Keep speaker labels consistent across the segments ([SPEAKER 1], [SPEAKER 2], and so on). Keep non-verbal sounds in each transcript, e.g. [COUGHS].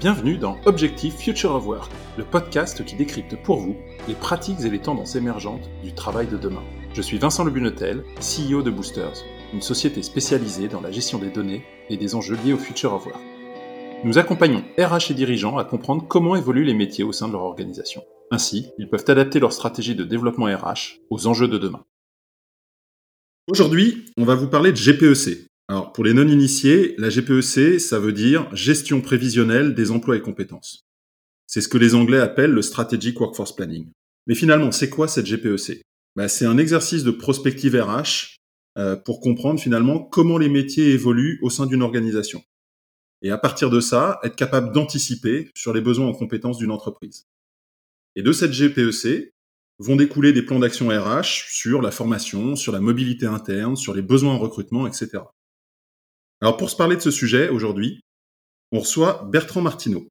[SPEAKER 1] Bienvenue dans Objectif Future of Work, le podcast qui décrypte pour vous les pratiques et les tendances émergentes du travail de demain. Je suis Vincent Lebunetel, CEO de Boosters, une société spécialisée dans la gestion des données et des enjeux liés au Future of Work. Nous accompagnons RH et dirigeants à comprendre comment évoluent les métiers au sein de leur organisation. Ainsi, ils peuvent adapter leur stratégie de développement RH aux enjeux de demain. Aujourd'hui, on va vous parler de GPEC, alors, pour les non-initiés, la GPEC, ça veut dire gestion prévisionnelle des emplois et compétences. C'est ce que les Anglais appellent le Strategic Workforce Planning. Mais finalement, c'est quoi cette GPEC bah, C'est un exercice de prospective RH euh, pour comprendre finalement comment les métiers évoluent au sein d'une organisation. Et à partir de ça, être capable d'anticiper sur les besoins en compétences d'une entreprise. Et de cette GPEC vont découler des plans d'action RH sur la formation, sur la mobilité interne, sur les besoins en recrutement, etc. Alors pour se parler de ce sujet aujourd'hui, on reçoit Bertrand Martineau.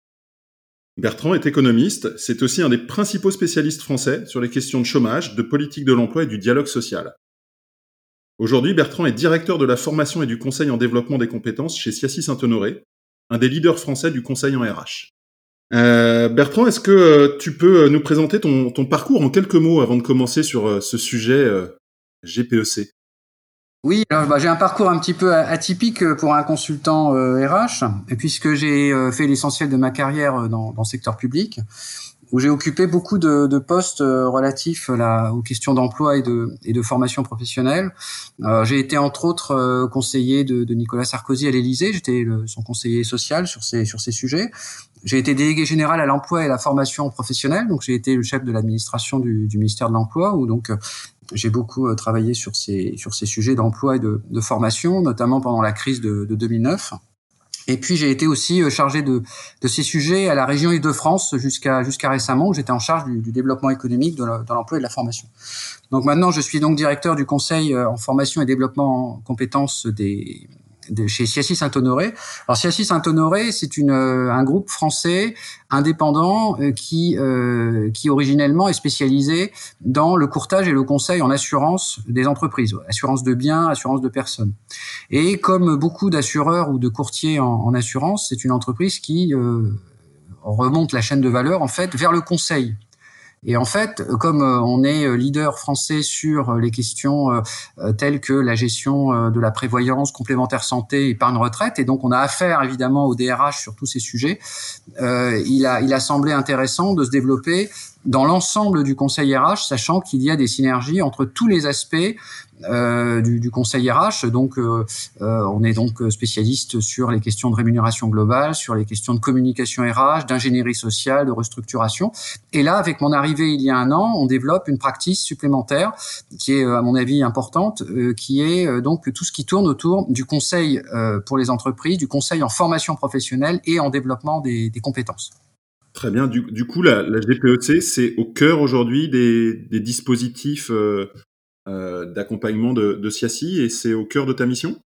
[SPEAKER 1] Bertrand est économiste, c'est aussi un des principaux spécialistes français sur les questions de chômage, de politique de l'emploi et du dialogue social. Aujourd'hui, Bertrand est directeur de la formation et du conseil en développement des compétences chez Siassi Saint-Honoré, un des leaders français du conseil en RH. Euh, Bertrand, est-ce que euh, tu peux euh, nous présenter ton, parcours en quelques mots avant de commencer sur ce sujet GPEC
[SPEAKER 2] oui, bah, j'ai un parcours un petit peu atypique pour un consultant RH, euh, puisque j'ai euh, fait l'essentiel de ma carrière euh, dans, le secteur public, où j'ai occupé beaucoup de, postes relatifs aux questions d'emploi et de, formation professionnelle. j'ai été entre autres conseiller de, de, Nicolas Sarkozy à l'Élysée, j'étais son conseiller social sur ces, sur ces sujets. J'ai été délégué général à l'emploi et à la formation professionnelle, donc j'ai été le chef de l'administration du, du, ministère de l'Emploi, où donc j'ai beaucoup euh, travaillé sur ces, sur ces sujets d'emploi et de, formation, notamment pendant la crise de, de 2009. Et puis j'ai été aussi euh, chargé de, de ces sujets à la région Île-de-France jusqu'à jusqu'à récemment où j'étais en charge du, du, développement économique de l'emploi et de la formation. Donc maintenant je suis donc directeur du conseil euh, en formation et développement en compétences des, de chez Siassi Saint-Honoré. Alors Siassi Saint-Honoré, c'est une euh, un groupe français indépendant euh, qui euh, qui originellement est spécialisé dans le courtage et le conseil en assurance des entreprises, assurance de biens, assurance de personnes. Et comme beaucoup d'assureurs ou de courtiers en, en assurance, c'est une entreprise qui remonte la chaîne de valeur en fait vers le conseil et en fait, comme euh, on est euh, leader français sur euh, les questions telles que la gestion de la prévoyance, complémentaire santé, épargne retraite, et donc on a affaire évidemment au DRH sur tous ces sujets, il, a, il a semblé intéressant de se développer dans l'ensemble du conseil RH, sachant qu'il y a des synergies entre tous les aspects euh, du, du, conseil RH. Donc, euh, euh, on est donc spécialiste sur les questions de rémunération globale, sur les questions de communication RH, d'ingénierie sociale, de restructuration. Et là, avec mon arrivée il y a un an, on développe une pratique supplémentaire qui est, à mon avis, importante, qui est donc tout ce qui tourne autour du conseil pour les entreprises, du conseil en formation professionnelle et en développement des, des compétences.
[SPEAKER 1] Très bien. Du, coup, la, la, GPEC, c'est au cœur aujourd'hui des, dispositifs euh, euh, d'accompagnement de, de SIACI et c'est au cœur de ta mission?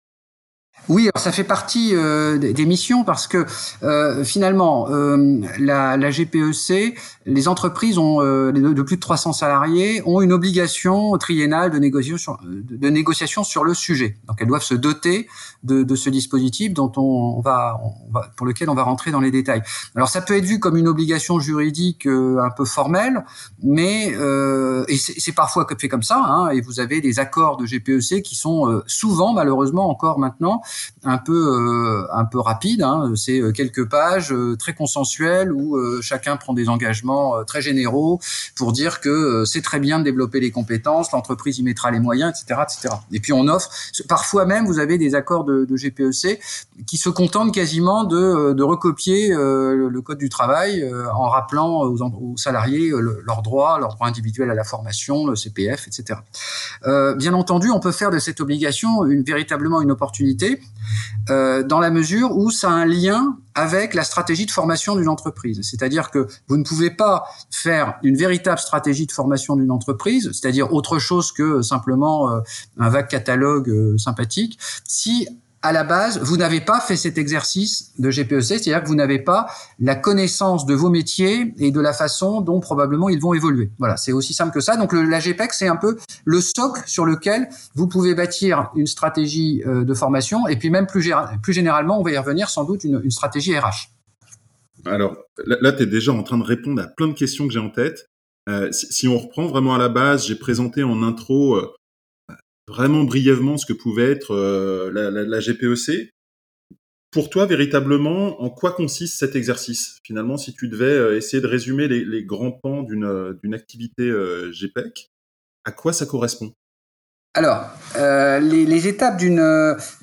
[SPEAKER 2] Oui, alors ça fait partie euh, des missions parce que euh, finalement, euh, la, la, GPEC, les entreprises ont de plus de 300 salariés ont une obligation triennale de négociation, de négociation sur le sujet. Donc elles doivent se doter de, de ce dispositif dont on, va, on, va, pour lequel on va rentrer dans les détails. Alors ça peut être vu comme une obligation juridique un peu formelle, mais et c'est parfois fait comme ça. Hein, et vous avez des accords de GPEC qui sont souvent, malheureusement encore maintenant, un peu euh, un peu rapide. Hein. C'est euh, quelques pages euh, très consensuelles où chacun prend des engagements très généraux pour dire que c'est très bien de développer les compétences, l'entreprise y mettra les moyens, etc., etc. Et puis on offre. Parfois même, vous avez des accords de, de GPEC qui se contentent quasiment de, de recopier le code du travail en rappelant aux, aux salariés leurs droits, leurs droits individuels à la formation, le CPF, etc. bien entendu, on peut faire de cette obligation une, véritablement une opportunité euh, dans la mesure où ça a un lien avec la stratégie de formation d'une entreprise. C'est-à-dire que vous ne pouvez pas faire une véritable stratégie de formation d'une entreprise, c'est-à-dire autre chose que simplement euh, un vague catalogue euh, sympathique, si à la base, vous n'avez pas fait cet exercice de GPEC, c'est-à-dire que vous n'avez pas la connaissance de vos métiers et de la façon dont probablement ils vont évoluer. Voilà, c'est aussi simple que ça. Donc la GPEC, c'est un peu le socle sur lequel vous pouvez bâtir une stratégie euh, de formation et puis même plus, généralement, on va y revenir sans doute, une, stratégie RH.
[SPEAKER 1] Alors là, tu es déjà en train de répondre à plein de questions que j'ai en tête. Euh, si, on reprend vraiment à la base, j'ai présenté en intro euh, vraiment brièvement ce que pouvait être euh, la, GPEC. Pour toi, véritablement, en quoi consiste cet exercice? Finalement, si tu devais essayer de résumer les, grands pans d'une activité GPEC, à quoi ça correspond?
[SPEAKER 2] Alors, euh, les, les, étapes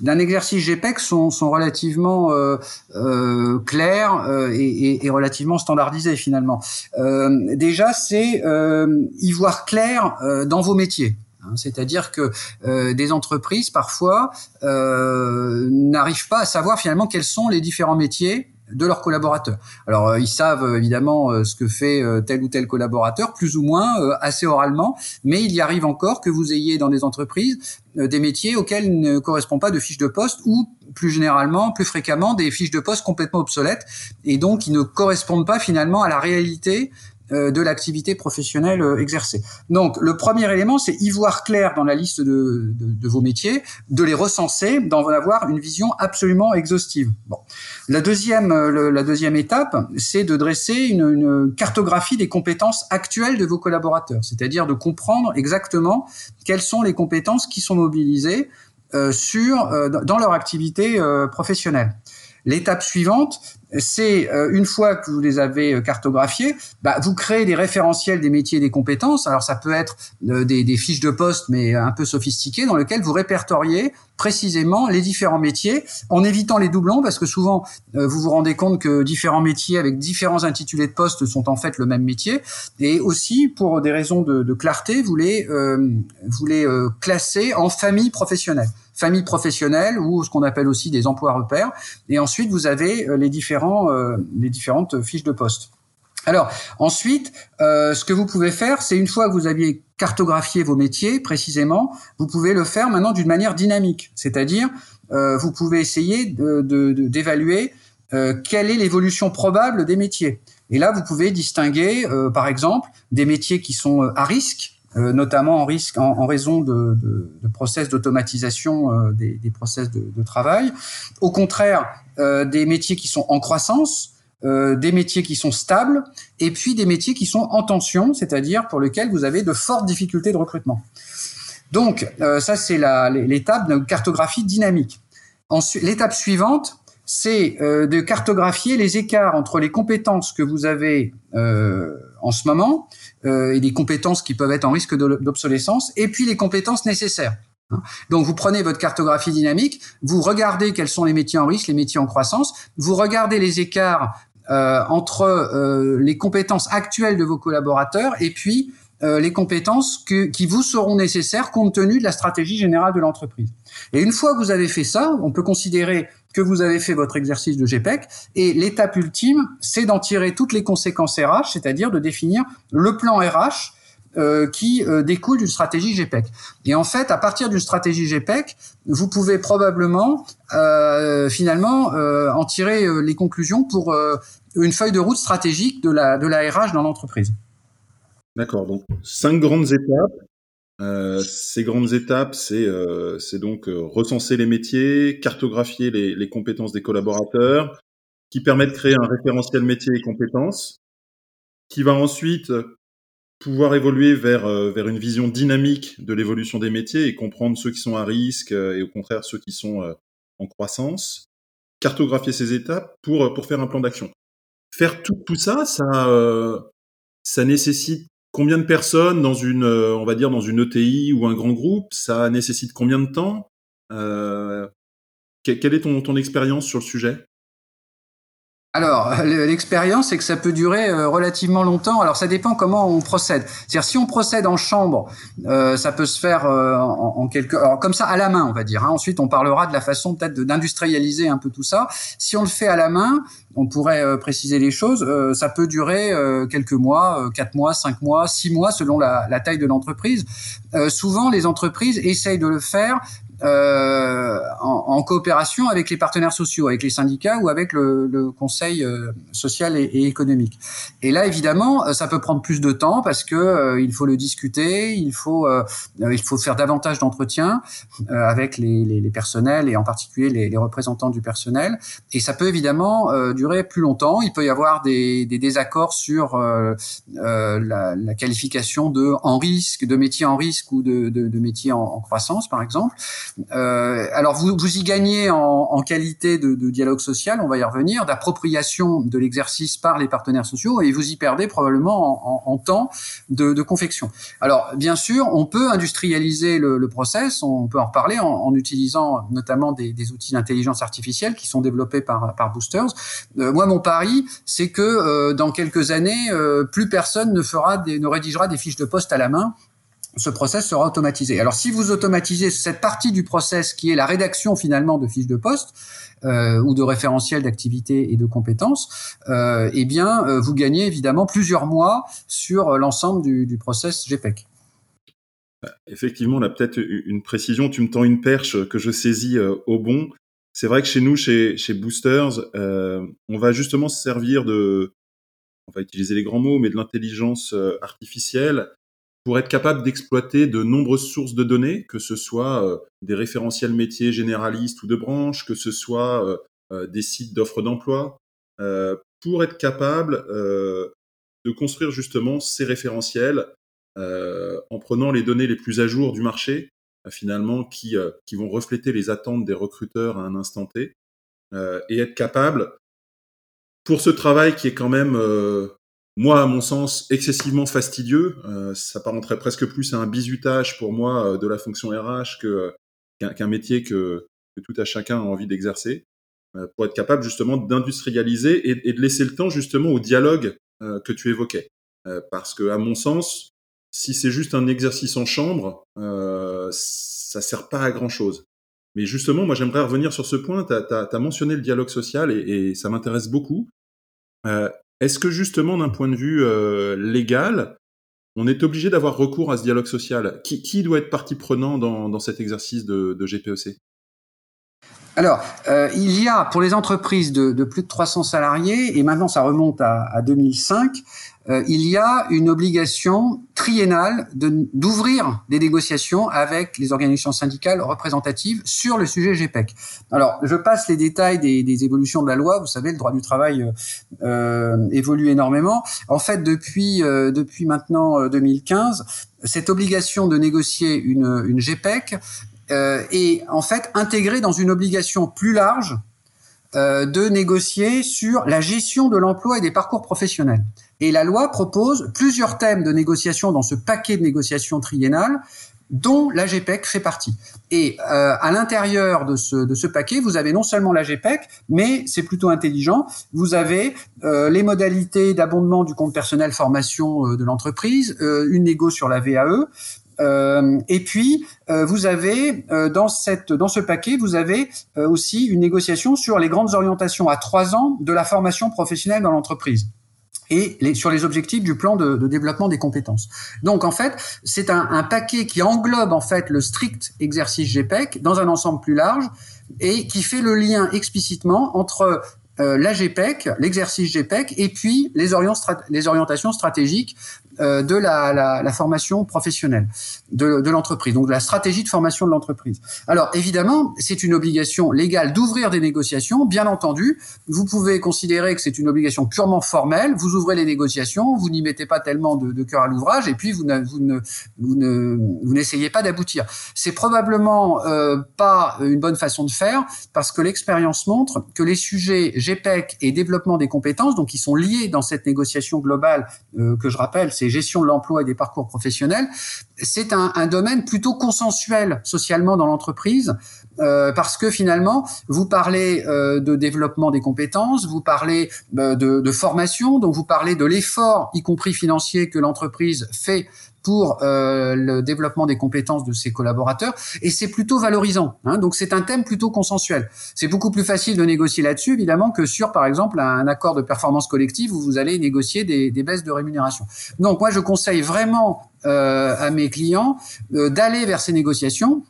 [SPEAKER 2] d'un exercice GPEC sont, sont relativement euh, euh, claires et, et, relativement standardisées finalement. déjà, c'est y voir clair dans vos métiers. Hein. C'est-à-dire que des entreprises parfois n'arrivent pas à savoir finalement quels sont les différents métiers de leurs collaborateurs. Alors euh, ils savent euh, évidemment euh, ce que fait tel ou tel collaborateur, plus ou moins assez oralement, mais il y arrive encore que vous ayez dans des entreprises des métiers auxquels ne correspond pas de fiches de poste ou plus généralement, plus fréquemment, des fiches de poste complètement obsolètes et donc qui ne correspondent pas finalement à la réalité euh, de l'activité professionnelle euh, exercée. Donc le premier élément, c'est y voir clair dans la liste de, vos métiers, de les recenser, d'en avoir une vision absolument exhaustive. Bon. La deuxième, euh, la deuxième étape, c'est de dresser une, cartographie des compétences actuelles de vos collaborateurs, c'est-à-dire de comprendre exactement quelles sont les compétences qui sont mobilisées euh, euh, dans leur activité euh, professionnelle. L'étape suivante, c'est euh, une fois que vous les avez euh, cartographiés, bah, vous créez des référentiels des métiers et des compétences. Alors ça peut être euh, des, des, fiches de poste, mais un peu sophistiquées, dans lesquelles vous répertoriez précisément les différents métiers, en évitant les doublons, parce que souvent vous vous rendez compte que différents métiers avec différents intitulés de poste sont en fait le même métier, et aussi pour des raisons de, de clarté, vous les, vous les classez en famille professionnelle famille professionnelle ou ce qu'on appelle aussi des emplois repères. Et ensuite, vous avez les différents euh, les différentes fiches de poste. Alors ensuite, euh, ce que vous pouvez faire, c'est une fois que vous aviez cartographié vos métiers précisément, vous pouvez le faire maintenant d'une manière dynamique, c'est-à-dire euh, vous pouvez essayer d'évaluer quelle est l'évolution probable des métiers. Et là, vous pouvez distinguer, par exemple, des métiers qui sont à risque, notamment en risque en, raison de, de, process d'automatisation des, des, process de, de, travail. Au contraire, euh, des métiers qui sont en croissance, euh, des métiers qui sont stables, et puis des métiers qui sont en tension, c'est-à-dire pour lesquels vous avez de fortes difficultés de recrutement. Donc, euh, ça, c'est l'étape de cartographie dynamique. L'étape suivante, c'est de cartographier les écarts entre les compétences que vous avez en ce moment et les compétences qui peuvent être en risque d'obsolescence, et puis les compétences nécessaires. Donc vous prenez votre cartographie dynamique, vous regardez quels sont les métiers en risque, les métiers en croissance, vous regardez les écarts euh, entre euh, les compétences actuelles de vos collaborateurs et puis euh, les compétences qui vous seront nécessaires compte tenu de la stratégie générale de l'entreprise. Et une fois que vous avez fait ça, on peut considérer que vous avez fait votre exercice de GPEC et l'étape ultime, c'est d'en tirer toutes les conséquences RH, c'est-à-dire de définir le plan RH euh, qui euh, découle d'une stratégie GPEC. Et en fait, à partir d'une stratégie GPEC, vous pouvez probablement euh, finalement en tirer les conclusions pour une feuille de route stratégique de la, de la RH dans l'entreprise.
[SPEAKER 1] D'accord, donc cinq grandes étapes. Ces grandes étapes, c'est c'est donc recenser les métiers, cartographier les, les compétences des collaborateurs, qui permet de créer un référentiel métier et compétences, qui va ensuite pouvoir évoluer vers, euh, vers une vision dynamique de l'évolution des métiers et comprendre ceux qui sont à risque euh, et au contraire ceux qui sont euh, en croissance, cartographier ces étapes pour, pour faire un plan d'action. Faire tout, tout ça, ça, ça nécessite combien de personnes dans une, on va dire, dans une ETI ou un grand groupe Ça nécessite combien de temps? Quelle est ton, ton expérience sur le sujet?
[SPEAKER 2] Alors, [LAUGHS] l'expérience, c'est que ça peut durer euh, relativement longtemps. Alors, ça dépend comment on procède. C'est-à-dire, si on procède en chambre, euh, ça peut se faire euh, en, quelques... Alors, comme ça, à la main, on va dire. Hein. Ensuite, on parlera de la façon peut-être d'industrialiser un peu tout ça. Si on le fait à la main, on pourrait préciser les choses. ça peut durer quelques mois, quatre mois, cinq mois, six mois, selon la, la taille de l'entreprise. souvent, les entreprises essayent de le faire euh, en, coopération avec les partenaires sociaux, avec les syndicats ou avec le, le Conseil euh, social et, et, économique. Et là, évidemment, euh, ça peut prendre plus de temps parce que euh, il faut le discuter, il faut il faut faire davantage d'entretiens avec les, les, les, personnels et en particulier les, les, représentants du personnel. Et ça peut évidemment durer plus longtemps. Il peut y avoir des, des désaccords sur la, la, qualification de en risque, de métier en risque ou de, de, de métier en, en croissance, par exemple. Euh, alors vous, vous y gagnez en, en qualité de, de, dialogue social, on va y revenir, d'appropriation de l'exercice par les partenaires sociaux, et vous y perdez probablement en, en, temps de, de, confection. Alors bien sûr, on peut industrialiser le, le process, on peut en reparler en, utilisant notamment des, des outils d'intelligence artificielle qui sont développés par, par Boosters. Euh, moi, mon pari, c'est que euh, dans quelques années, euh, plus personne ne fera des, ne rédigera des fiches de poste à la main ce process sera automatisé. Alors si vous automatisez cette partie du process qui est la rédaction finalement de fiches de poste euh, ou de référentiels d'activité et de compétences, euh, eh bien euh, vous gagnez évidemment plusieurs mois sur l'ensemble du, du process GPEC.
[SPEAKER 1] Effectivement, là peut-être une précision, tu me tends une perche que je saisis euh, au bon. C'est vrai que chez nous, chez, chez Boosters, euh, on va justement se servir de, on va utiliser les grands mots, mais de l'intelligence euh, artificielle pour être capable d'exploiter de nombreuses sources de données, que ce soit euh, des référentiels métiers généralistes ou de branches, que ce soit euh, euh des sites d'offres d'emploi, pour être capable de construire justement ces référentiels en prenant les données les plus à jour du marché, finalement, qui, qui vont refléter les attentes des recruteurs à un instant T, et être capable, pour ce travail qui est quand même moi, à mon sens, excessivement fastidieux. Euh, ça parenterait presque plus à un bizutage pour moi euh, de la fonction RH que qu'un métier que, tout à chacun a envie d'exercer, euh, pour être capable justement d'industrialiser et, de laisser le temps justement au dialogue euh, que tu évoquais. Euh, parce que, à mon sens, si c'est juste un exercice en chambre, ça sert pas à grand chose. Mais justement, moi, j'aimerais revenir sur ce point. Tu as, mentionné le dialogue social et, ça m'intéresse beaucoup. Euh, est-ce que justement, d'un point de vue euh, légal, on est obligé d'avoir recours à ce dialogue social? Qui, doit être partie prenante dans, cet exercice de, GPEC
[SPEAKER 2] alors, euh, il y a pour les entreprises de, de, plus de 300 salariés, et maintenant ça remonte à, à 2005, euh, il y a une obligation triennale d'ouvrir des négociations avec les organisations syndicales représentatives sur le sujet GPEC. Alors, je passe les détails des, évolutions de la loi. Vous savez, le droit du travail euh, euh évolue énormément. En fait, depuis, maintenant 2015, euh, cette obligation de négocier une, une GPEC est en fait intégrée dans une obligation plus large de négocier sur la gestion de l'emploi et des parcours professionnels. Et la loi propose plusieurs thèmes de négociation dans ce paquet de négociations triennales dont la GPEC fait partie. Et euh, à l'intérieur de ce, paquet, vous avez non seulement la GPEC, mais c'est plutôt intelligent, vous avez euh, les modalités d'abondement du compte personnel formation euh, de l'entreprise, une négo sur la VAE, et puis, vous avez dans dans ce paquet, vous avez aussi une négociation sur les grandes orientations à trois ans de la formation professionnelle dans l'entreprise et les, sur les objectifs du plan de, de, développement des compétences. Donc en fait, c'est un, un, paquet qui englobe en fait le strict exercice GPEC dans un ensemble plus large et qui fait le lien explicitement entre euh, la GPEC, l'exercice GPEC, et puis les, les orientations stratégiques de la, la, la, formation professionnelle de, de l'entreprise, donc de la stratégie de formation de l'entreprise. Alors évidemment, c'est une obligation légale d'ouvrir des négociations. Bien entendu, vous pouvez considérer que c'est une obligation purement formelle. Vous ouvrez les négociations, vous n'y mettez pas tellement de, de cœur à l'ouvrage, et puis vous, ne, vous, ne, vous, ne, vous n'essayez pas d'aboutir. C'est probablement euh, pas une bonne façon de faire parce que l'expérience montre que les sujets GPEC et développement des compétences, donc qui sont liés dans cette négociation globale euh, que je rappelle, c'est gestion de l'emploi et des parcours professionnels, c'est un, un, domaine plutôt consensuel socialement dans l'entreprise, euh, parce que finalement, vous parlez euh, de développement des compétences, vous parlez euh, de, de, formation, donc vous parlez de l'effort, y compris financier, que l'entreprise fait pour euh, le développement des compétences de ses collaborateurs et c'est plutôt valorisant. Hein, donc c'est un thème plutôt consensuel. C'est beaucoup plus facile de négocier là-dessus évidemment que sur par exemple un accord de performance collective où vous allez négocier des, des baisses de rémunération. Donc moi je conseille vraiment euh, à mes clients euh, d'aller vers ces négociations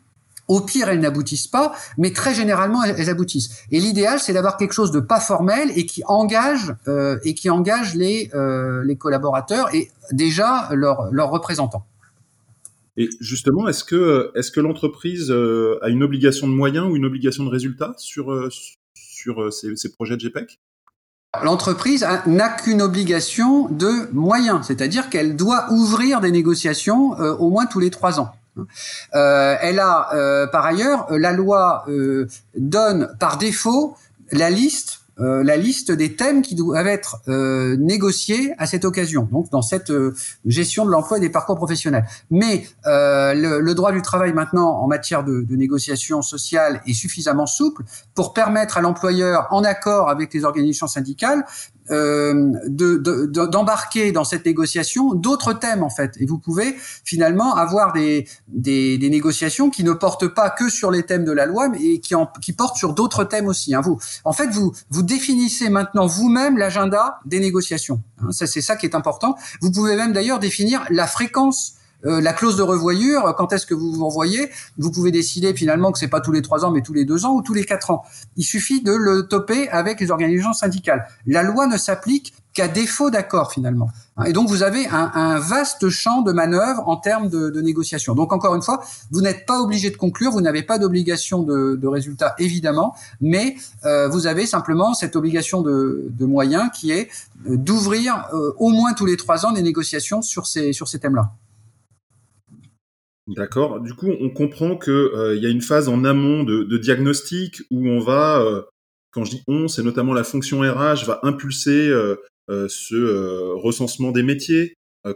[SPEAKER 2] Au pire, elles n'aboutissent pas, mais très généralement, elles, aboutissent. Et l'idéal, c'est d'avoir quelque chose de pas formel et qui engage euh, et qui engage les euh, les collaborateurs et déjà leurs leurs représentants.
[SPEAKER 1] Et justement, est-ce que est-ce que l'entreprise euh, a une obligation de moyens ou une obligation de résultats sur sur ces, ces projets de GPEC
[SPEAKER 2] L'entreprise n'a qu'une obligation de moyens, c'est-à-dire qu'elle doit ouvrir des négociations au moins tous les trois ans. Euh, elle a, euh, par ailleurs, la loi euh, donne par défaut la liste euh, la liste des thèmes qui doivent être euh, négociés à cette occasion, donc dans cette euh, gestion de l'emploi et des parcours professionnels. Mais le, le, droit du travail maintenant en matière de, de, négociation sociale est suffisamment souple pour permettre à l'employeur, en accord avec les organisations syndicales, euh, d'embarquer de, dans cette négociation d'autres thèmes en fait. Et vous pouvez finalement avoir des, des, négociations qui ne portent pas que sur les thèmes de la loi, mais qui, en, qui portent sur d'autres thèmes aussi. Hein. Vous, en fait, vous, vous définissez maintenant vous-même l'agenda des négociations. Hein. C'est ça qui est important. Vous pouvez même d'ailleurs définir la fréquence euh, la clause de revoyure, quand est-ce que vous vous revoyez Vous pouvez décider finalement que c'est pas tous les trois ans, mais tous les deux ans ou tous les quatre ans. Il suffit de le toper avec les organisations syndicales. La loi ne s'applique qu'à défaut d'accord finalement. Et donc vous avez un, vaste champ de manœuvre en termes de, de négociation. Donc encore une fois, vous n'êtes pas obligé de conclure, vous n'avez pas d'obligation de, résultat évidemment, mais euh, vous avez simplement cette obligation de, moyens qui est euh, d'ouvrir euh, au moins tous les trois ans des négociations sur ces, sur ces thèmes-là.
[SPEAKER 1] D'accord. Du coup, on comprend que euh, y a une phase en amont de, de diagnostic où on va, euh, quand je dis on, c'est notamment la fonction RH va impulser euh, ce recensement des métiers,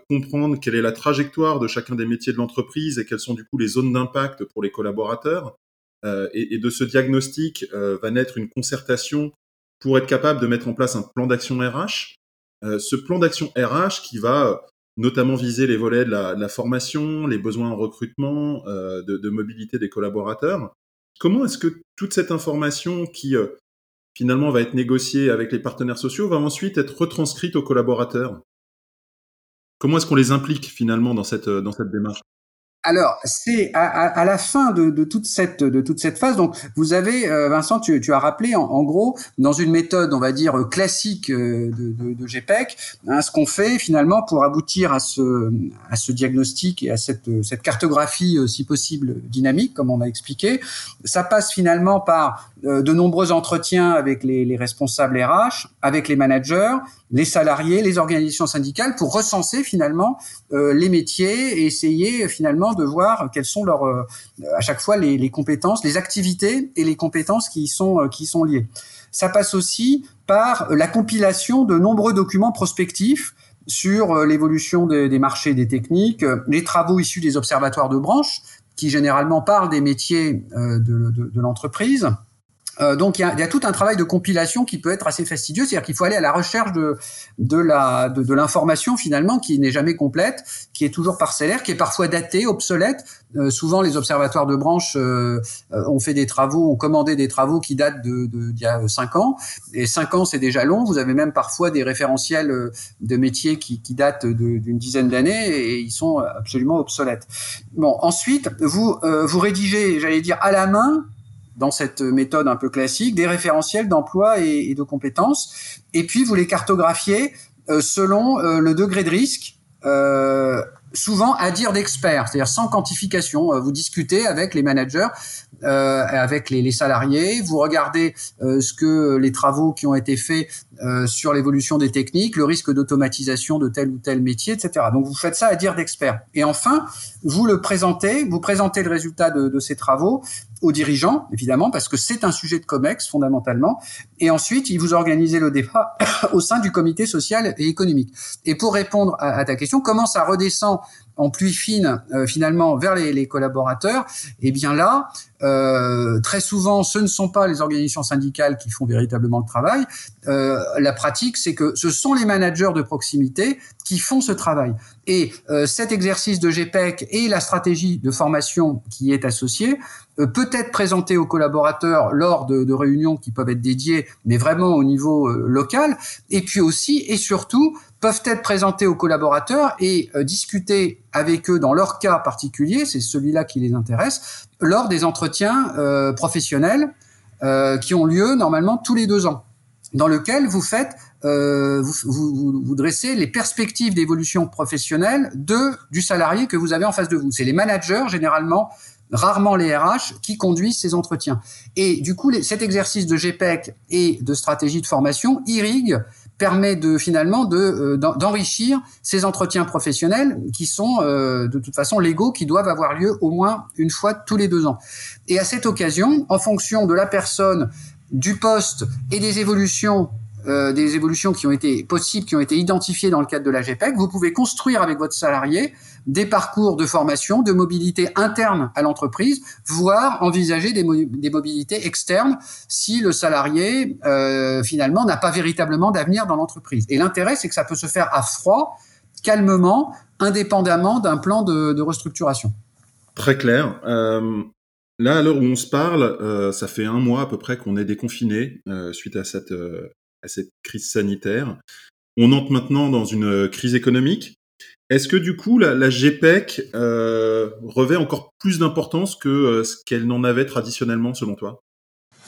[SPEAKER 1] comprendre quelle est la trajectoire de chacun des métiers de l'entreprise et quelles sont du coup les zones d'impact pour les collaborateurs. Et, et, de ce diagnostic va naître une concertation pour être capable de mettre en place un plan d'action RH. ce plan d'action RH qui va notamment viser les volets de la, formation, les besoins en recrutement, euh, de, de, mobilité des collaborateurs. Comment est-ce que toute cette information qui euh, finalement va être négociée avec les partenaires sociaux va ensuite être retranscrite aux collaborateurs? Comment est-ce qu'on les implique finalement dans cette, dans cette démarche?
[SPEAKER 2] Alors, c'est à, à, à, la fin de, de, toute cette de toute cette phase. Donc, vous avez, euh, Vincent, tu, tu, as rappelé en, gros dans une méthode, on va dire classique euh, de, de, de GPEC, hein, ce qu'on fait finalement pour aboutir à ce à ce diagnostic et à cette cette cartographie, euh, si possible dynamique, comme on a expliqué. Ça passe finalement par de nombreux entretiens avec les, les responsables RH, avec les managers, les salariés, les organisations syndicales, pour recenser finalement les métiers et essayer finalement de voir quelles sont euh, à chaque fois les, compétences, les activités et les compétences qui sont, euh, liées. Ça passe aussi par la compilation de nombreux documents prospectifs sur euh, l'évolution des, marchés des techniques, les travaux issus des observatoires de branche, qui généralement parlent des métiers de l'entreprise, euh, donc il y, a, y, a, tout un travail de compilation qui peut être assez fastidieux, c'est-à-dire qu'il faut aller à la recherche de de de, de l'information finalement qui n'est jamais complète, qui est toujours parcellaire, qui est parfois datée, obsolète. Euh, souvent les observatoires de branche euh, euh ont fait des travaux, ont commandé des travaux qui datent de d'il y a cinq ans, et cinq ans c'est déjà long. Vous avez même parfois des référentiels euh, de métiers qui, qui datent d'une dizaine d'années et ils sont absolument obsolètes. Bon, ensuite vous vous rédigez, j'allais dire à la main dans cette méthode un peu classique, des référentiels d'emploi et, de compétences, et puis vous les cartographiez euh, selon euh, le degré de risque, euh, souvent à dire d'experts, c'est-à-dire sans quantification. Vous discutez avec les managers, avec les, les, salariés, vous regardez ce que les travaux qui ont été faits sur l'évolution des techniques, le risque d'automatisation de tel ou tel métier, etc. Donc vous faites ça à dire d'experts. Et enfin, vous le présentez, vous présentez le résultat de, de ces travaux aux dirigeants, évidemment, parce que c'est un sujet de COMEX fondamentalement. Et ensuite, il vous organisez le débat [COUGHS] au sein du comité social et économique. Et pour répondre à ta question, comment ça redescend en pluie fine euh, finalement vers les, collaborateurs, et eh bien là, euh, très souvent, ce ne sont pas les organisations syndicales qui font véritablement le travail. Euh, la pratique, c'est que ce sont les managers de proximité qui font ce travail. Et euh, cet exercice de GPEC et la stratégie de formation qui est associée euh, peut être présenté aux collaborateurs lors de, de, réunions qui peuvent être dédiées, mais vraiment au niveau euh, local, et puis aussi et surtout peuvent être présentés aux collaborateurs et discuter avec eux dans leur cas particulier, c'est celui-là qui les intéresse, lors des entretiens euh, professionnels euh, qui ont lieu normalement tous les deux ans, dans lequel vous faites, euh, vous, vous, vous, dressez les perspectives d'évolution professionnelle de du salarié que vous avez en face de vous. C'est les managers généralement rarement les RH qui conduisent ces entretiens. Et du coup, cet exercice de GPEC et de stratégie de formation irrigue permet de finalement de euh, d'enrichir ces entretiens professionnels qui sont euh, de toute façon légaux, qui doivent avoir lieu au moins une fois tous les deux ans. Et à cette occasion, en fonction de la personne, du poste et des évolutions euh, des évolutions qui ont été possibles, qui ont été identifiées dans le cadre de la GPEC, vous pouvez construire avec votre salarié des parcours de formation, de mobilité interne à l'entreprise, voire envisager des, mobilités externes si le salarié euh, finalement n'a pas véritablement d'avenir dans l'entreprise. Et l'intérêt, c'est que ça peut se faire à froid, calmement, indépendamment d'un plan de, restructuration.
[SPEAKER 1] Très clair. Euh, là, à l'heure où on se parle, ça fait un mois à peu près qu'on est déconfiné suite à cette, à cette crise sanitaire. On entre maintenant dans une crise économique. Est-ce que du coup la, GPEC euh, revêt encore plus d'importance que euh, ce qu'elle n'en avait traditionnellement selon toi?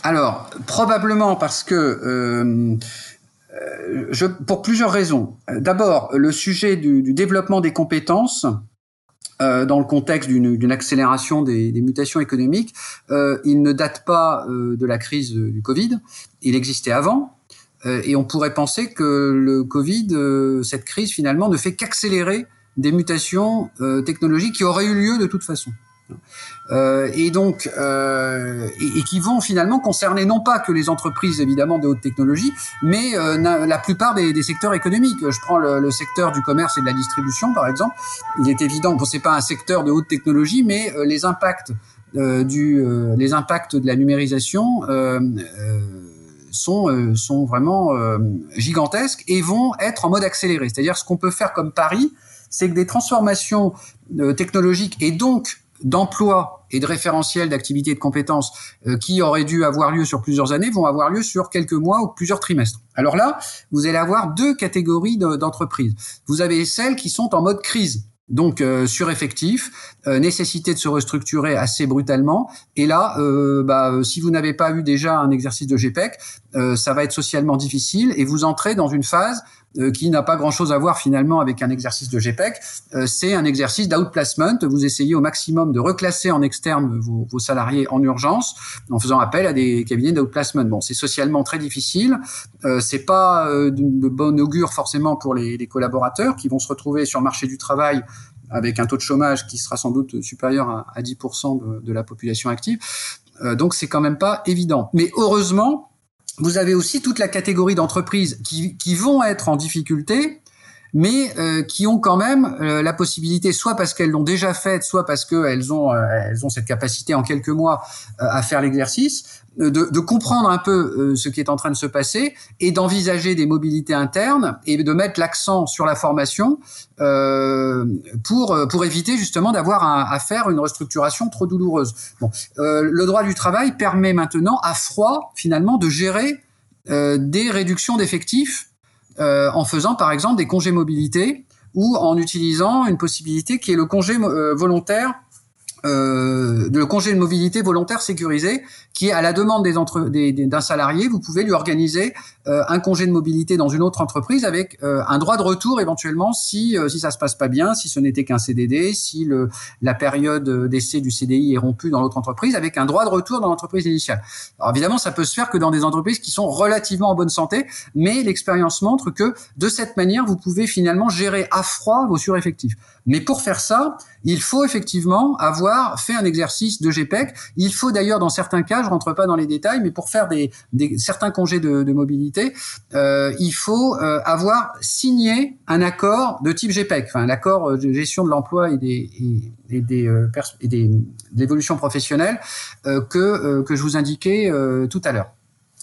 [SPEAKER 2] Alors probablement parce que euh, euh, pour plusieurs raisons. D'abord le sujet du, développement des compétences. Euh, dans le contexte d'une accélération des, mutations économiques, il ne date pas de la crise du Covid. Il existait avant, euh, et on pourrait penser que le Covid, euh, cette crise finalement, ne fait qu'accélérer des mutations euh, technologiques qui auraient eu lieu de toute façon. Euh, et donc, euh, et, qui vont finalement concerner non pas que les entreprises évidemment de haute technologie, mais euh, la plupart des, secteurs économiques. Je prends le, secteur du commerce et de la distribution par exemple. Il est évident, bon, c'est pas un secteur de haute technologie, mais les impacts du, les impacts de la numérisation sont, euh, sont vraiment euh, gigantesques et vont être en mode accéléré. C'est-à-dire ce qu'on peut faire comme pari, c'est que des transformations euh, technologiques et donc d'emploi et de référentiels d'activités et de compétences qui auraient dû avoir lieu sur plusieurs années vont avoir lieu sur quelques mois ou plusieurs trimestres. Alors là, vous allez avoir deux catégories d'entreprises. Vous avez celles qui sont en mode crise, donc euh, sureffectif, euh, nécessité de se restructurer assez brutalement. Et là, euh, bah, euh, si vous n'avez pas eu déjà un exercice de GPEC, euh, ça va être socialement difficile et vous entrez dans une phase qui n'a pas grand-chose à voir finalement avec un exercice de GPEC. c'est un exercice d'outplacement. Vous essayez au maximum de reclasser en externe vos, vos, salariés en urgence en faisant appel à des cabinets d'outplacement. Bon, c'est socialement très difficile. c'est pas de bon augure forcément pour les, les collaborateurs qui vont se retrouver sur le marché du travail avec un taux de chômage qui sera sans doute supérieur à, 10% de, de, la population active. Euh, donc c'est quand même pas évident. Mais heureusement, vous avez aussi toute la catégorie d'entreprises qui, qui, vont être en difficulté, mais euh, qui ont quand même euh, la possibilité, soit parce qu'elles l'ont déjà faite, soit parce qu'elles ont, euh, elles ont cette capacité en quelques mois euh, à faire l'exercice, de, de, comprendre un peu ce qui est en train de se passer et d'envisager des mobilités internes et de mettre l'accent sur la formation pour, pour éviter justement d'avoir à, faire une restructuration trop douloureuse. Bon, le droit du travail permet maintenant à froid finalement de gérer des réductions d'effectifs euh, en faisant par exemple des congés mobilité ou en utilisant une possibilité qui est le congé euh, volontaire euh, de congé de mobilité volontaire sécurisé, qui est à la demande des entre, des, d'un salarié, vous pouvez lui organiser euh, un congé de mobilité dans une autre entreprise avec euh, un droit de retour éventuellement si euh, si ça se passe pas bien, si ce n'était qu'un CDD, si le la période d'essai du CDI est rompue dans l'autre entreprise, avec un droit de retour dans l'entreprise initiale. Alors évidemment, ça peut se faire que dans des entreprises qui sont relativement en bonne santé, mais l'expérience montre que de cette manière, vous pouvez finalement gérer à froid vos sureffectifs. Mais pour faire ça, il faut effectivement avoir fait un exercice de GPEC. Il faut d'ailleurs, dans certains cas, je rentre pas dans les détails, mais pour faire des, certains congés de, mobilité, euh, il faut euh, avoir signé un accord de type GPEC, enfin l'accord de gestion de l'emploi et des, et, des, euh, de l'évolution professionnelle euh, que que je vous indiquais tout à l'heure.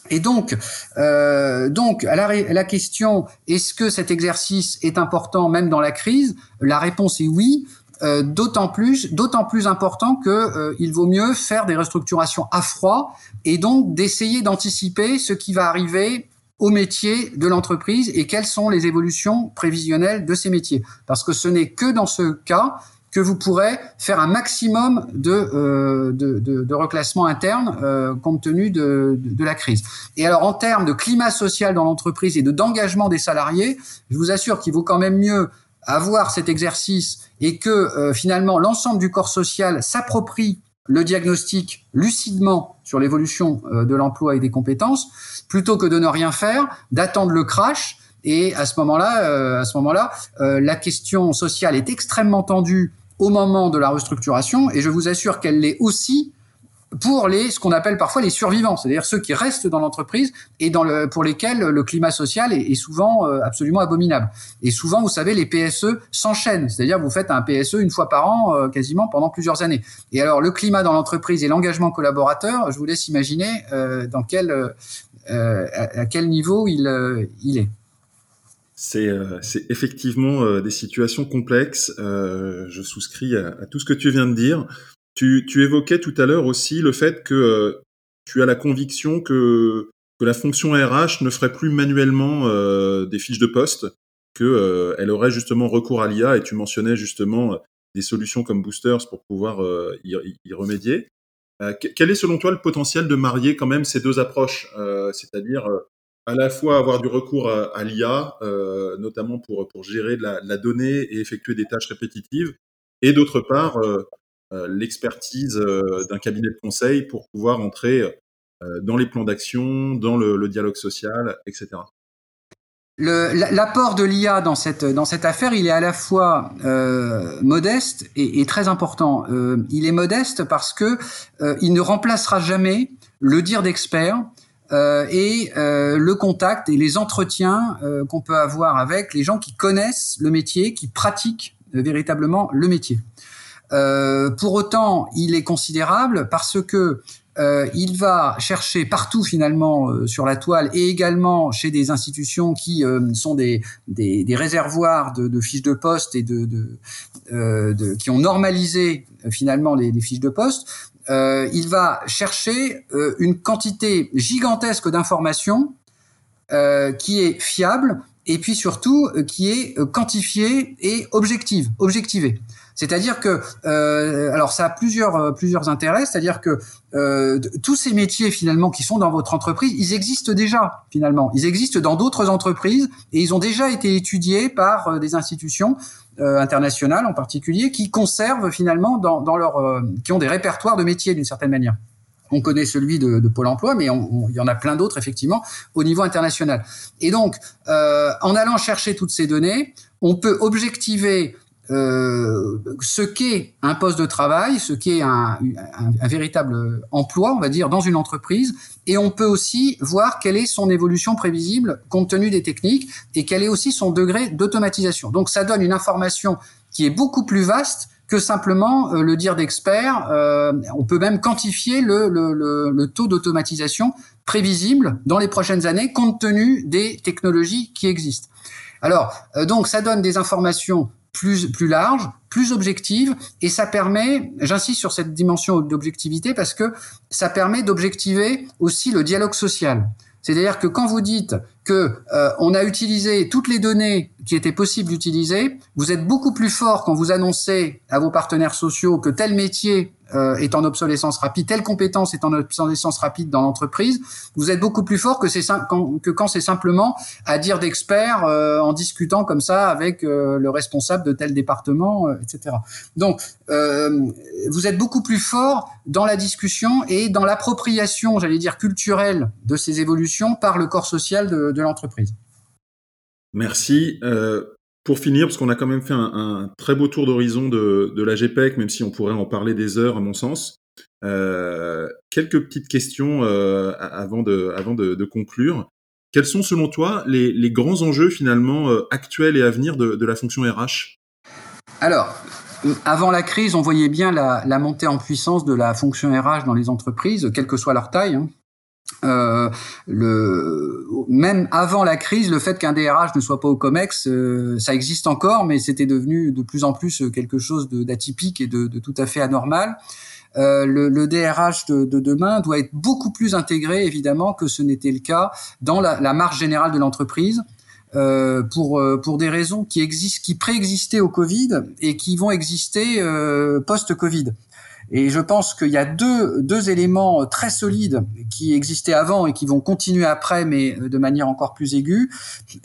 [SPEAKER 2] Et donc, euh, donc à la, la question, est-ce que cet exercice est important même dans la crise? La réponse est oui. Euh, d'autant plus, d'autant plus important que euh, il vaut mieux faire des restructurations à froid et donc d'essayer d'anticiper ce qui va arriver au métier de l'entreprise et quelles sont les évolutions prévisionnelles de ces métiers. Parce que ce n'est que dans ce cas que vous pourrez faire un maximum de, euh, de, de, de, reclassement interne euh, compte tenu de, de, la crise. Et alors en termes de climat social dans l'entreprise et de d'engagement des salariés, je vous assure qu'il vaut quand même mieux avoir cet exercice et que euh, finalement l'ensemble du corps social s'approprie le diagnostic lucidement sur l'évolution euh, de l'emploi et des compétences, plutôt que de ne rien faire, d'attendre le crash. Et à ce moment-là, euh, à ce moment-là, la question sociale est extrêmement tendue au moment de la restructuration, et je vous assure qu'elle l'est aussi pour les ce qu'on appelle parfois les survivants, c'est-à-dire ceux qui restent dans l'entreprise et pour lesquels le climat social est, souvent euh, absolument abominable. Et souvent, vous savez, les PSE s'enchaînent, c'est-à-dire vous faites un PSE une fois par an, euh, quasiment pendant plusieurs années. Et alors, le climat dans l'entreprise et l'engagement collaborateur, je vous laisse imaginer euh, dans quel à, à, quel niveau il il est.
[SPEAKER 1] C'est effectivement des situations complexes. je souscris à, à, tout ce que tu viens de dire. Tu, tu évoquais tout à l'heure aussi le fait que euh, tu as la conviction que, que la fonction RH ne ferait plus manuellement euh, des fiches de poste, que euh, elle aurait justement recours à l'IA, et tu mentionnais justement des solutions comme Boosters pour pouvoir y, y, remédier. quel est selon toi le potentiel de marier quand même ces deux approches, c'est-à-dire à la fois avoir du recours à, l'IA, notamment pour, pour gérer de la, de la, donnée et effectuer des tâches répétitives, et d'autre part euh, l'expertise euh, d'un cabinet de conseil pour pouvoir entrer euh, dans les plans d'action, dans le, dialogue social, etc.
[SPEAKER 2] L'apport de l'IA dans cette, dans cette affaire, il est à la fois modeste et, très important. il est modeste parce que il ne remplacera jamais le dire d'expert et le contact et les entretiens qu'on peut avoir avec les gens qui connaissent le métier, qui pratiquent véritablement le métier. Euh, pour autant, il est considérable parce que euh, il va chercher partout finalement euh, sur la toile et également chez des institutions qui euh, sont des, réservoirs de, fiches de poste et de qui ont normalisé finalement les, les, fiches de poste. Il va chercher une quantité gigantesque d'informations qui est fiable et puis surtout qui est quantifiée et objective, objectivée. C'est-à-dire que, euh, alors ça a plusieurs euh, plusieurs intérêts, c'est-à-dire que euh, tous ces métiers finalement qui sont dans votre entreprise, ils existent déjà finalement. Ils existent dans d'autres entreprises et ils ont déjà été étudiés par euh, des institutions euh, internationales en particulier qui conservent finalement dans, dans leur, qui ont des répertoires de métiers d'une certaine manière. On connaît celui de, de Pôle Emploi, mais il y en a plein d'autres effectivement au niveau international. Et donc, en allant chercher toutes ces données, on peut objectiver euh, ce qu'est un poste de travail, ce qu'est un, un, un, véritable emploi, on va dire, dans une entreprise, et on peut aussi voir quelle est son évolution prévisible compte tenu des techniques et quel est aussi son degré d'automatisation. Donc ça donne une information qui est beaucoup plus vaste que simplement euh, le dire d'expert. Euh, on peut même quantifier le, le, le, le taux d'automatisation prévisible dans les prochaines années compte tenu des technologies qui existent. Alors, euh, donc, ça donne des informations plus, large, plus objective, et ça permet, j'insiste sur cette dimension d'objectivité parce que ça permet d'objectiver aussi le dialogue social. C'est-à-dire que quand vous dites que euh, on a utilisé toutes les données qui étaient possibles d'utiliser, vous êtes beaucoup plus fort quand vous annoncez à vos partenaires sociaux que tel métier euh, est en obsolescence rapide, telle compétence est en obsolescence rapide dans l'entreprise, vous êtes beaucoup plus fort que, quand, que quand c'est simplement à dire d'experts euh, en discutant comme ça avec euh, le responsable de tel département, etc. Donc, vous êtes beaucoup plus fort dans la discussion et dans l'appropriation, j'allais dire, culturelle de ces évolutions par le corps social de, de l'entreprise.
[SPEAKER 1] Merci. Euh, pour finir, parce qu'on a quand même fait un, un très beau tour d'horizon de, de, la GPEC, même si on pourrait en parler des heures à mon sens. Euh, quelques petites questions euh, avant, de, avant de, de, conclure. Quels sont selon toi les, les grands enjeux finalement actuels et à venir de, de la fonction RH
[SPEAKER 2] Alors, avant la crise, on voyait bien la, la, montée en puissance de la fonction RH dans les entreprises, quelle que soit leur taille. Hein. Euh, le, même avant la crise, le fait qu'un DRH ne soit pas au COMEX, euh, ça existe encore, mais c'était devenu de plus en plus quelque chose d'atypique et de, tout à fait anormal. Euh, le, le, DRH de, de, demain doit être beaucoup plus intégré, évidemment, que ce n'était le cas dans la, la marge générale de l'entreprise. pour pour des raisons qui existent, qui préexistaient au Covid et qui vont exister post-Covid. Et je pense qu'il y a deux, deux éléments très solides qui existaient avant et qui vont continuer après, mais de manière encore plus aiguë.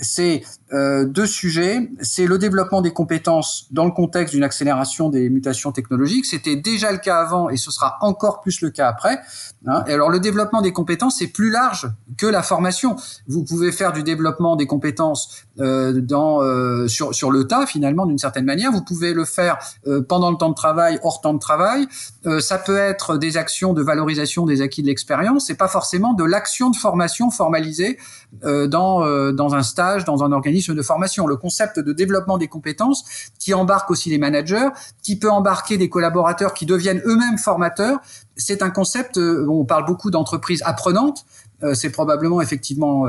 [SPEAKER 2] C'est euh, deux sujets. C'est le développement des compétences dans le contexte d'une accélération des mutations technologiques. C'était déjà le cas avant et ce sera encore plus le cas après. Hein. Et alors le développement des compétences, c'est plus large que la formation. Vous pouvez faire du développement des compétences euh, dans, euh, sur, sur le tas, finalement, d'une certaine manière. Vous pouvez le faire euh, pendant le temps de travail, hors temps de travail. Euh, ça peut être des actions de valorisation des acquis de l'expérience. C'est pas forcément de l'action de formation formalisée dans, dans un stage, dans un organisme de formation, le concept de développement des compétences qui embarque aussi les managers, qui peut embarquer des collaborateurs qui deviennent eux-mêmes formateurs. C'est un concept, euh, on parle beaucoup d'entreprises apprenantes, euh, c'est probablement effectivement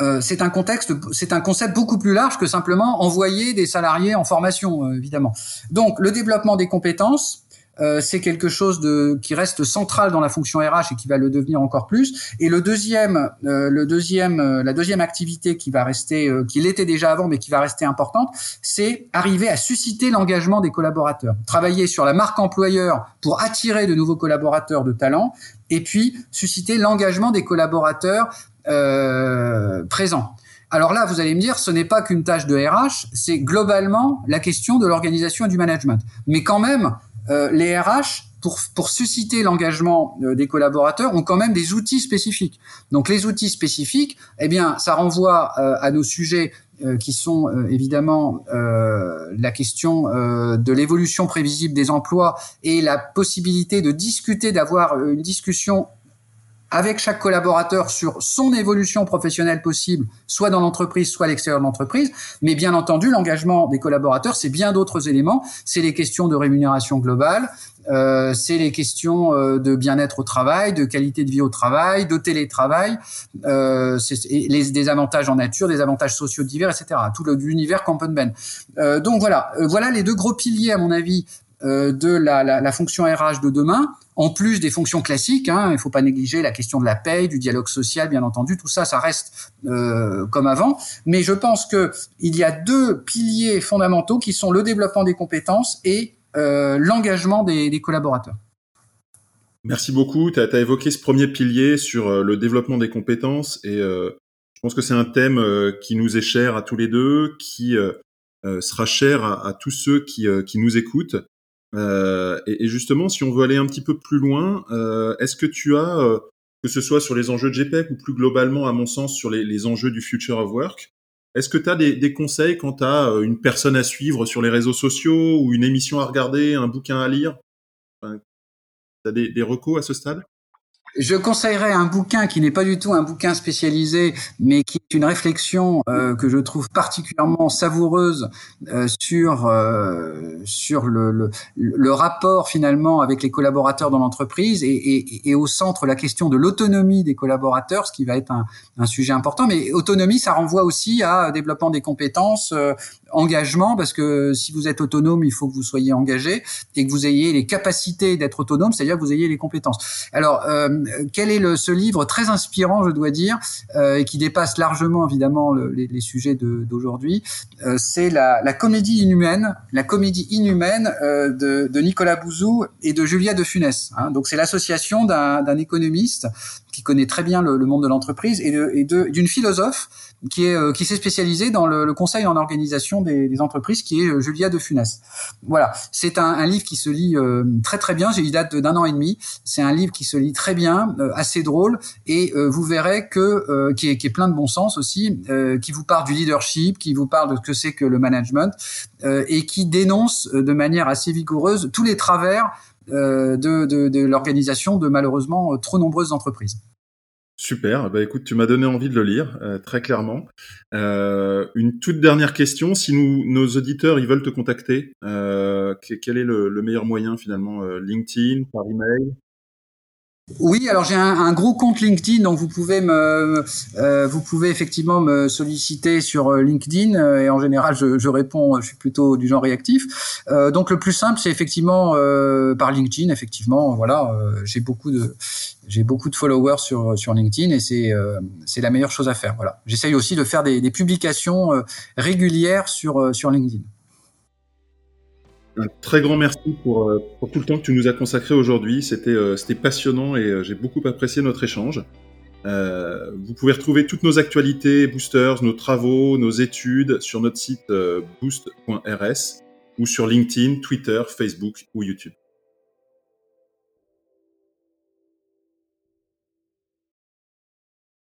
[SPEAKER 2] euh, c'est un contexte, c'est un concept beaucoup plus large que simplement envoyer des salariés en formation, évidemment. Donc, le développement des compétences, euh, c'est quelque chose de qui reste central dans la fonction RH et qui va le devenir encore plus. Et le deuxième, euh, le deuxième, euh, la deuxième activité qui va rester, qui l'était déjà avant mais qui va rester importante, c'est arriver à susciter l'engagement des collaborateurs. Travailler sur la marque employeur pour attirer de nouveaux collaborateurs de talent et puis susciter l'engagement des collaborateurs présents. Alors là, vous allez me dire, ce n'est pas qu'une tâche de RH, c'est globalement la question de l'organisation et du management. Mais quand même, euh, les RH, pour, pour susciter l'engagement euh, des collaborateurs, ont quand même des outils spécifiques. Donc les outils spécifiques, eh bien, ça renvoie euh, à nos sujets qui sont évidemment la question de l'évolution prévisible des emplois et la possibilité de discuter, d'avoir une discussion avec chaque collaborateur sur son évolution professionnelle possible, soit dans l'entreprise, soit à l'extérieur de l'entreprise. Mais bien entendu, l'engagement des collaborateurs, c'est bien d'autres éléments. C'est les questions de rémunération globale, euh, c'est les questions euh, de bien-être au travail, de qualité de vie au travail, de télétravail, euh, les, des avantages en nature, des avantages sociaux divers, etc. Tout l'univers Campenben. Euh, donc voilà, euh, voilà les deux gros piliers à mon avis de la, la, la, fonction RH de demain, en plus des fonctions classiques. Hein, il ne faut pas négliger la question de la paye, du dialogue social, bien entendu. Tout ça, ça reste euh, comme avant. Mais je pense que il y a deux piliers fondamentaux qui sont le développement des compétences et euh, l'engagement des, des, collaborateurs.
[SPEAKER 1] Merci beaucoup. Tu as, évoqué ce premier pilier sur euh, le développement des compétences et euh, je pense que c'est un thème qui nous est cher à tous les deux, qui sera cher à, à tous ceux qui, qui nous écoutent. Euh, et, et, justement, si on veut aller un petit peu plus loin, euh, est-ce que tu as, euh, que ce soit sur les enjeux de GPEC ou plus globalement, à mon sens, sur les, les enjeux du future of work, est-ce que tu as des, des, conseils quant à euh, une personne à suivre sur les réseaux sociaux ou une émission à regarder, un bouquin à lire? Enfin, Tu as des, des recos à ce stade?
[SPEAKER 2] Je conseillerais un bouquin qui n'est pas du tout un bouquin spécialisé, mais qui est une réflexion euh, que je trouve particulièrement savoureuse euh, sur euh, sur le, le, le, rapport finalement avec les collaborateurs dans l'entreprise et, et, et, au centre la question de l'autonomie des collaborateurs, ce qui va être un, un, sujet important. Mais autonomie, ça renvoie aussi à développement des compétences, euh, engagement, parce que si vous êtes autonome, il faut que vous soyez engagé et que vous ayez les capacités d'être autonome, c'est-à-dire que vous ayez les compétences. Alors euh, quel est le, ce livre très inspirant, je dois dire, euh, et qui dépasse largement évidemment le, les, les, sujets d'aujourd'hui. Euh, c'est la, la, comédie inhumaine, la comédie inhumaine euh, de, de, Nicolas Bouzou et de Julia de Funès. Hein. Donc c'est l'association d'un économiste qui connaît très bien le, le monde de l'entreprise et d'une philosophe qui est euh, qui s'est spécialisée dans le, le, conseil en organisation des, des, entreprises, qui est euh, Julia de Funès. Voilà, c'est un, un, livre qui se lit euh, très très bien. Il date d'un an et demi. C'est un livre qui se lit très bien, assez drôle, et vous verrez que qui est, qui, est, plein de bon sens aussi, qui vous parle du leadership, qui vous parle de ce que c'est que le management, et qui dénonce de manière assez vigoureuse tous les travers de, de, de l'organisation de malheureusement trop nombreuses entreprises.
[SPEAKER 1] Super, bah écoute, tu m'as donné envie de le lire, euh, très clairement. Euh, une toute dernière question, si nous, nos auditeurs, ils veulent te contacter, euh, quel est le, le, meilleur moyen finalement LinkedIn, par email?
[SPEAKER 2] Oui, alors j'ai un, un, gros compte LinkedIn, donc vous pouvez me, euh, vous pouvez effectivement me solliciter sur euh, LinkedIn euh, et en général je, je réponds, je suis plutôt du genre réactif. Euh, donc le plus simple c'est effectivement euh, par LinkedIn, effectivement, voilà, j'ai beaucoup de j'ai beaucoup de followers sur sur LinkedIn et c'est c'est la meilleure chose à faire. Voilà, j'essaye aussi de faire des, des publications régulières sur sur LinkedIn.
[SPEAKER 1] Un très grand merci pour, euh, pour, tout le temps que tu nous as consacré aujourd'hui. C'était euh, passionnant et euh, j'ai beaucoup apprécié notre échange. Vous pouvez retrouver toutes nos actualités, boosters, nos travaux, nos études sur notre site boost.rs ou sur LinkedIn, Twitter, Facebook ou YouTube.